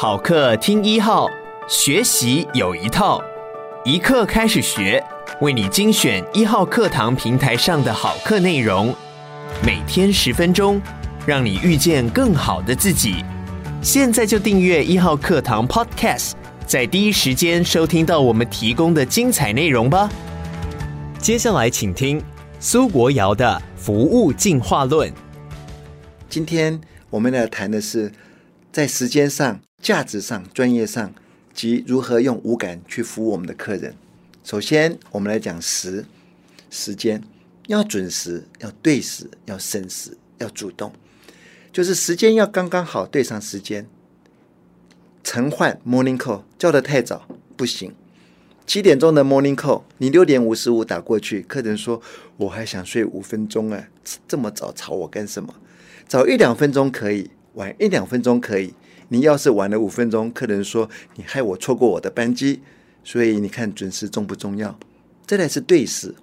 好课听一号，学习有一套，一课开始学，为你精选一号课堂平台上的好课内容，每天十分钟，让你遇见更好的自己。现在就订阅一号课堂 Podcast，在第一时间收听到我们提供的精彩内容吧。接下来请听苏国尧的《服务进化论》。今天我们来谈的是在时间上。价值上、专业上及如何用五感去服务我们的客人。首先，我们来讲时时间，要准时，要对时，要慎时，要主动，就是时间要刚刚好对上时间。晨唤 morning call 叫得太早不行，七点钟的 morning call，你六点五十五打过去，客人说我还想睡五分钟啊，这么早吵我干什么？早一两分钟可以，晚一两分钟可以。你要是晚了五分钟，客人说你害我错过我的班机，所以你看准时重不重要？再来是对时，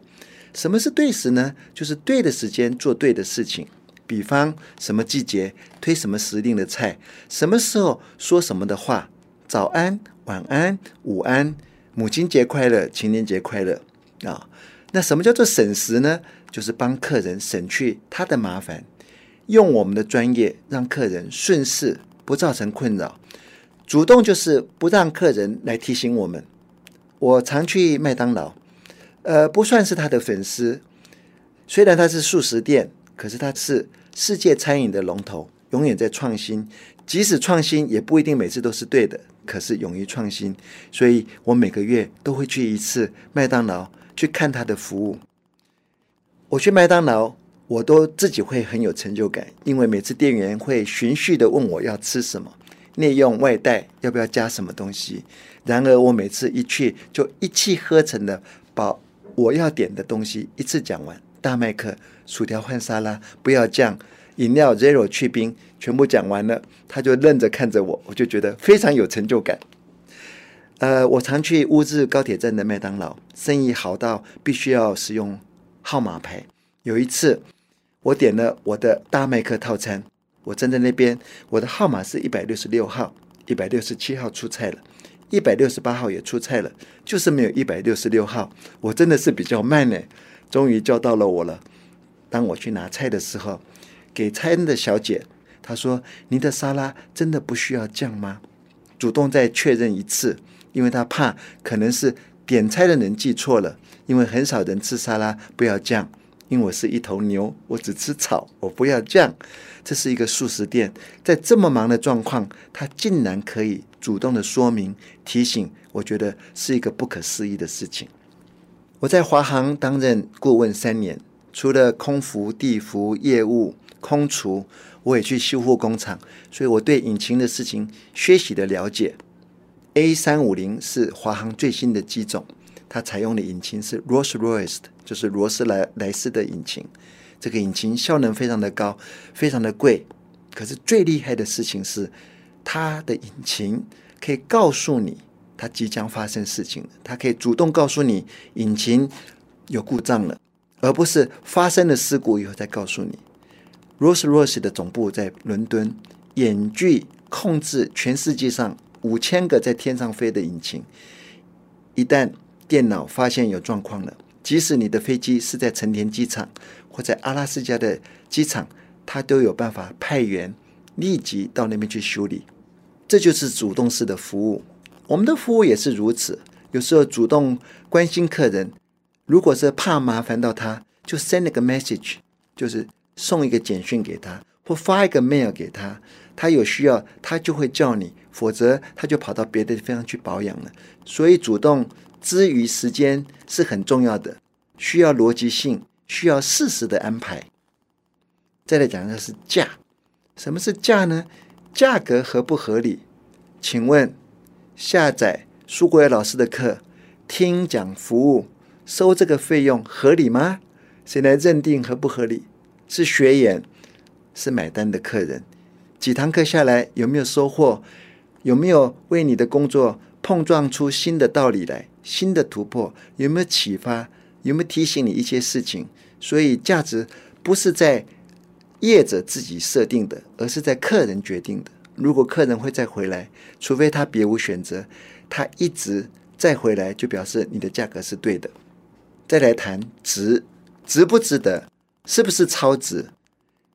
什么是对时呢？就是对的时间做对的事情。比方什么季节推什么时令的菜，什么时候说什么的话，早安、晚安、午安，母亲节快乐、情人节快乐啊。那什么叫做省时呢？就是帮客人省去他的麻烦，用我们的专业让客人顺势。不造成困扰，主动就是不让客人来提醒我们。我常去麦当劳，呃，不算是他的粉丝。虽然他是素食店，可是他是世界餐饮的龙头，永远在创新。即使创新，也不一定每次都是对的。可是勇于创新，所以我每个月都会去一次麦当劳，去看他的服务。我去麦当劳。我都自己会很有成就感，因为每次店员会循序的问我要吃什么，内用外带要不要加什么东西。然而我每次一去就一气呵成的把我要点的东西一次讲完，大麦克、薯条换沙拉，不要酱，饮料 zero 去冰，全部讲完了，他就愣着看着我，我就觉得非常有成就感。呃，我常去乌日高铁站的麦当劳，生意好到必须要使用号码牌。有一次。我点了我的大麦克套餐，我站在那边，我的号码是一百六十六号，一百六十七号出菜了，一百六十八号也出菜了，就是没有一百六十六号。我真的是比较慢呢，终于叫到了我了。当我去拿菜的时候，给餐的小姐她说：“您的沙拉真的不需要酱吗？”主动再确认一次，因为她怕可能是点菜的人记错了，因为很少人吃沙拉不要酱。因为我是一头牛，我只吃草，我不要酱。这是一个速食店，在这么忙的状况，他竟然可以主动的说明提醒，我觉得是一个不可思议的事情。我在华航担任顾问三年，除了空服、地服业务、空厨，我也去修护工厂，所以我对引擎的事情学习的了解。A 三五零是华航最新的机种。它采用的引擎是 Rolls-Royce 的，就是罗斯莱莱斯的引擎。这个引擎效能非常的高，非常的贵。可是最厉害的事情是，它的引擎可以告诉你它即将发生事情，它可以主动告诉你引擎有故障了，而不是发生了事故以后再告诉你。Rolls-Royce 的总部在伦敦，远距控制全世界上五千个在天上飞的引擎，一旦电脑发现有状况了，即使你的飞机是在成田机场或在阿拉斯加的机场，它都有办法派员立即到那边去修理。这就是主动式的服务。我们的服务也是如此，有时候主动关心客人，如果是怕麻烦到他，就 send 一个 message，就是送一个简讯给他，或发一个 mail 给他，他有需要他就会叫你，否则他就跑到别的地方去保养了。所以主动。之余，时间是很重要的，需要逻辑性，需要适时的安排。再来讲的是价，什么是价呢？价格合不合理？请问下载苏国尧老师的课，听讲服务，收这个费用合理吗？谁来认定合不合理？是学员，是买单的客人。几堂课下来，有没有收获？有没有为你的工作碰撞出新的道理来？新的突破有没有启发？有没有提醒你一些事情？所以价值不是在业者自己设定的，而是在客人决定的。如果客人会再回来，除非他别无选择，他一直再回来，就表示你的价格是对的。再来谈值，值不值得，是不是超值？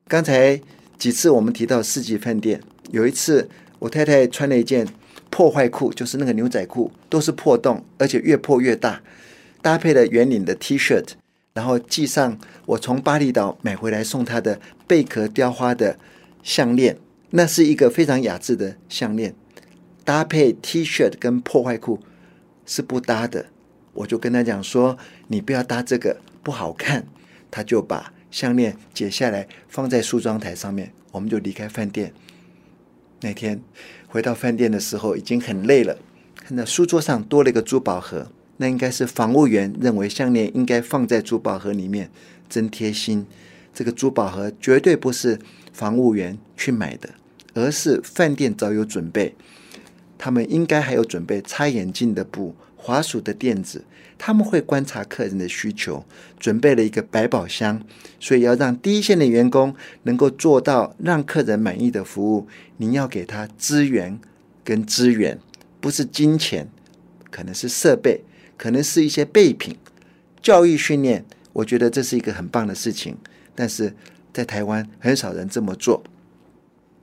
刚才几次我们提到四季饭店，有一次我太太穿了一件破坏裤，就是那个牛仔裤，都是破洞，而且越破越大，搭配了圆领的 T 恤，然后系上我从巴厘岛买回来送她的贝壳雕花的项链。那是一个非常雅致的项链，搭配 T 恤跟破坏裤是不搭的。我就跟他讲说：“你不要搭这个，不好看。”他就把项链解下来放在梳妆台上面，我们就离开饭店。那天回到饭店的时候已经很累了，看到书桌上多了一个珠宝盒，那应该是房务员认为项链应该放在珠宝盒里面，真贴心。这个珠宝盒绝对不是房务员去买的。而是饭店早有准备，他们应该还有准备擦眼镜的布、滑鼠的垫子。他们会观察客人的需求，准备了一个百宝箱。所以要让第一线的员工能够做到让客人满意的服务，您要给他资源跟资源，不是金钱，可能是设备，可能是一些备品、教育训练。我觉得这是一个很棒的事情，但是在台湾很少人这么做。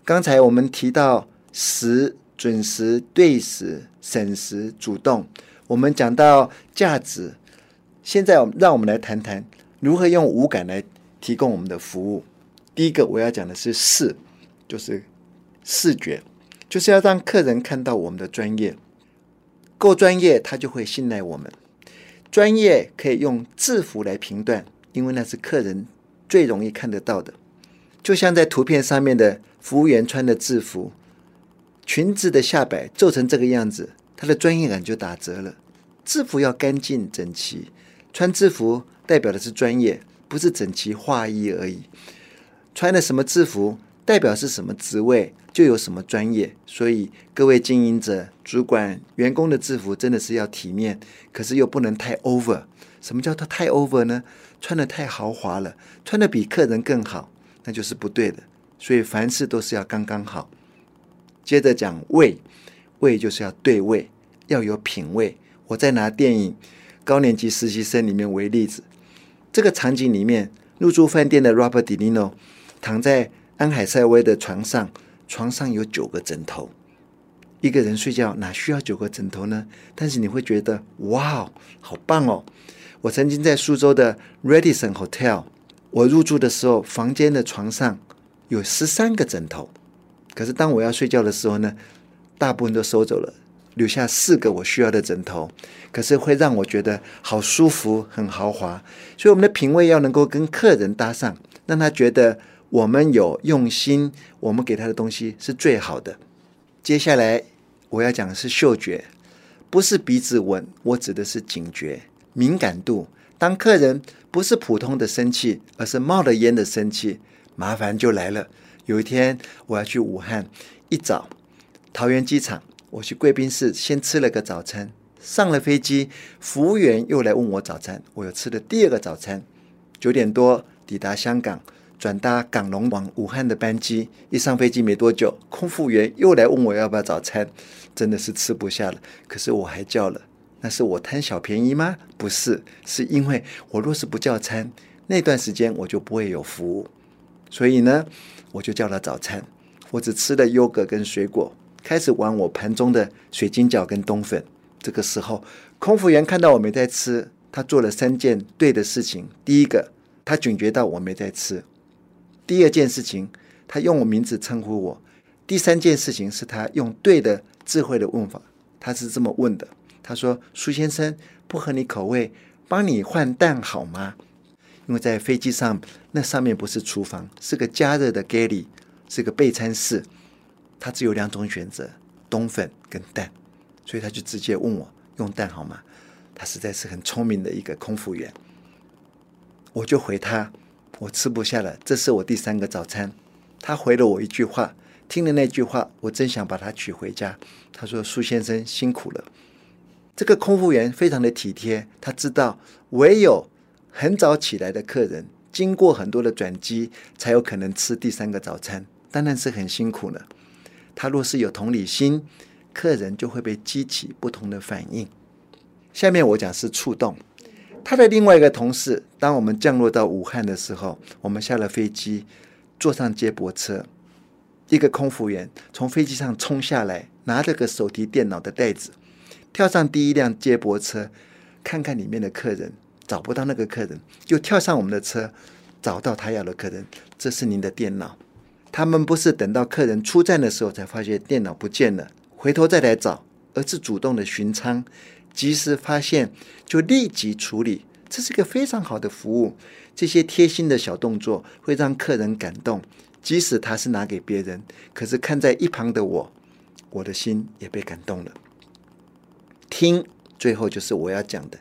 刚才我们提到时、准时、对时、省时、主动，我们讲到价值。现在，让我们来谈谈如何用五感来提供我们的服务。第一个，我要讲的是视，就是视觉，就是要让客人看到我们的专业，够专业，他就会信赖我们。专业可以用制服来评断，因为那是客人最容易看得到的。就像在图片上面的服务员穿的制服，裙子的下摆皱成这个样子，他的专业感就打折了。制服要干净整齐，穿制服代表的是专业，不是整齐划一而已。穿的什么制服，代表是什么职位，就有什么专业。所以各位经营者、主管、员工的制服真的是要体面，可是又不能太 over。什么叫做太 over 呢？穿得太豪华了，穿得比客人更好。那就是不对的，所以凡事都是要刚刚好。接着讲胃，位就是要对位，要有品味。我再拿电影《高年级实习生》里面为例子，这个场景里面，入住饭店的 Robert De Niro 躺在安海瑟薇的床上，床上有九个枕头。一个人睡觉哪需要九个枕头呢？但是你会觉得哇，好棒哦！我曾经在苏州的 Radisson Hotel。我入住的时候，房间的床上有十三个枕头，可是当我要睡觉的时候呢，大部分都收走了，留下四个我需要的枕头。可是会让我觉得好舒服，很豪华。所以我们的品味要能够跟客人搭上，让他觉得我们有用心，我们给他的东西是最好的。接下来我要讲的是嗅觉，不是鼻子闻，我指的是警觉、敏感度。当客人不是普通的生气，而是冒了烟的生气，麻烦就来了。有一天我要去武汉，一早桃园机场，我去贵宾室先吃了个早餐，上了飞机，服务员又来问我早餐，我又吃了第二个早餐。九点多抵达香港，转搭港龙往武汉的班机，一上飞机没多久，空服员又来问我要不要早餐，真的是吃不下了，可是我还叫了。那是我贪小便宜吗？不是，是因为我若是不叫餐，那段时间我就不会有服务，所以呢，我就叫了早餐。我只吃了优格跟水果，开始玩我盘中的水晶饺跟冬粉。这个时候，空服员看到我没在吃，他做了三件对的事情：第一个，他警觉到我没在吃；第二件事情，他用我名字称呼我；第三件事情是他用对的智慧的问法，他是这么问的。他说：“苏先生，不合你口味，帮你换蛋好吗？因为在飞机上，那上面不是厨房，是个加热的 galley，是个备餐室。他只有两种选择：冬粉跟蛋。所以他就直接问我用蛋好吗？他实在是很聪明的一个空服员。我就回他：我吃不下了，这是我第三个早餐。他回了我一句话，听了那句话，我真想把他娶回家。他说：苏先生辛苦了。”这个空服员非常的体贴，他知道唯有很早起来的客人，经过很多的转机，才有可能吃第三个早餐，当然是很辛苦了。他若是有同理心，客人就会被激起不同的反应。下面我讲是触动。他的另外一个同事，当我们降落到武汉的时候，我们下了飞机，坐上接驳车，一个空服员从飞机上冲下来，拿着个手提电脑的袋子，跳上第一辆接驳车，看看里面的客人，找不到那个客人，又跳上我们的车，找到他要的客人，这是您的电脑。他们不是等到客人出站的时候才发现电脑不见了，回头再来找，而是主动的巡仓。及时发现就立即处理，这是个非常好的服务。这些贴心的小动作会让客人感动，即使他是拿给别人，可是看在一旁的我，我的心也被感动了。听，最后就是我要讲的，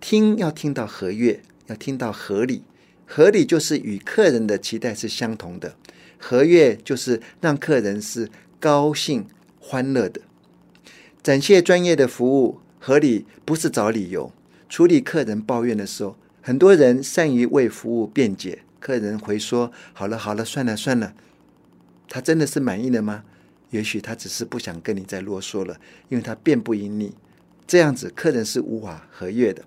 听要听到合悦，要听到合理，合理就是与客人的期待是相同的，和悦就是让客人是高兴欢乐的，展现专业的服务。合理不是找理由。处理客人抱怨的时候，很多人善于为服务辩解。客人回说：“好了好了，算了算了。”他真的是满意了吗？也许他只是不想跟你再啰嗦了，因为他辩不赢你。这样子，客人是无法和悦的。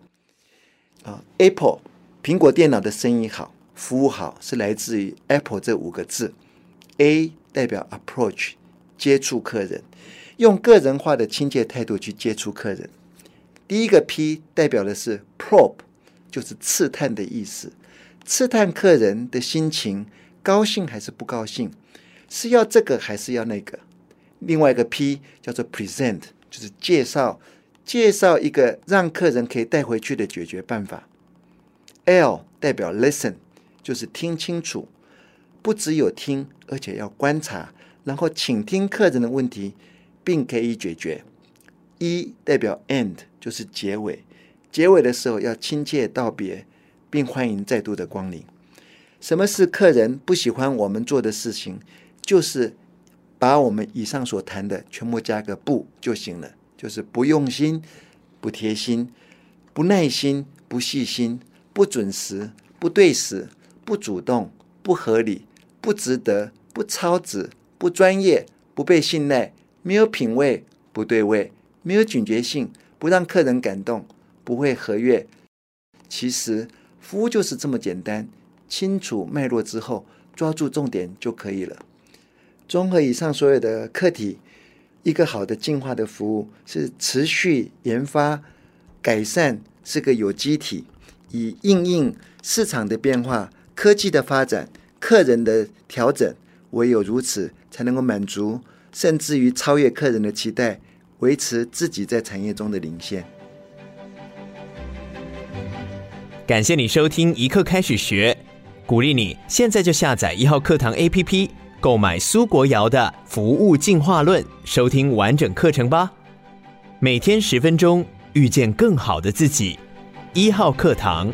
啊，Apple 苹果电脑的生意好，服务好，是来自于 Apple 这五个字。A 代表 Approach，接触客人，用个人化的亲切态度去接触客人。第一个 P 代表的是 probe，就是刺探的意思，刺探客人的心情，高兴还是不高兴，是要这个还是要那个。另外一个 P 叫做 present，就是介绍，介绍一个让客人可以带回去的解决办法。L 代表 listen，就是听清楚，不只有听，而且要观察，然后倾听客人的问题，并可以解决。E 代表 end，就是结尾。结尾的时候要亲切道别，并欢迎再度的光临。什么是客人不喜欢我们做的事情？就是把我们以上所谈的全部加个不就行了。就是不用心、不贴心、不耐心、不细心、不准时、不对时、不主动、不合理、不值得、不超值、不专业、不被信赖、没有品味、不对味。没有警觉性，不让客人感动，不会和悦。其实服务就是这么简单，清楚脉络之后，抓住重点就可以了。综合以上所有的课题，一个好的进化的服务是持续研发、改善，是个有机体，以应应市场的变化、科技的发展、客人的调整，唯有如此，才能够满足，甚至于超越客人的期待。维持自己在产业中的领先。感谢你收听一课开始学，鼓励你现在就下载一号课堂 APP，购买苏国尧的《服务进化论》，收听完整课程吧。每天十分钟，遇见更好的自己。一号课堂。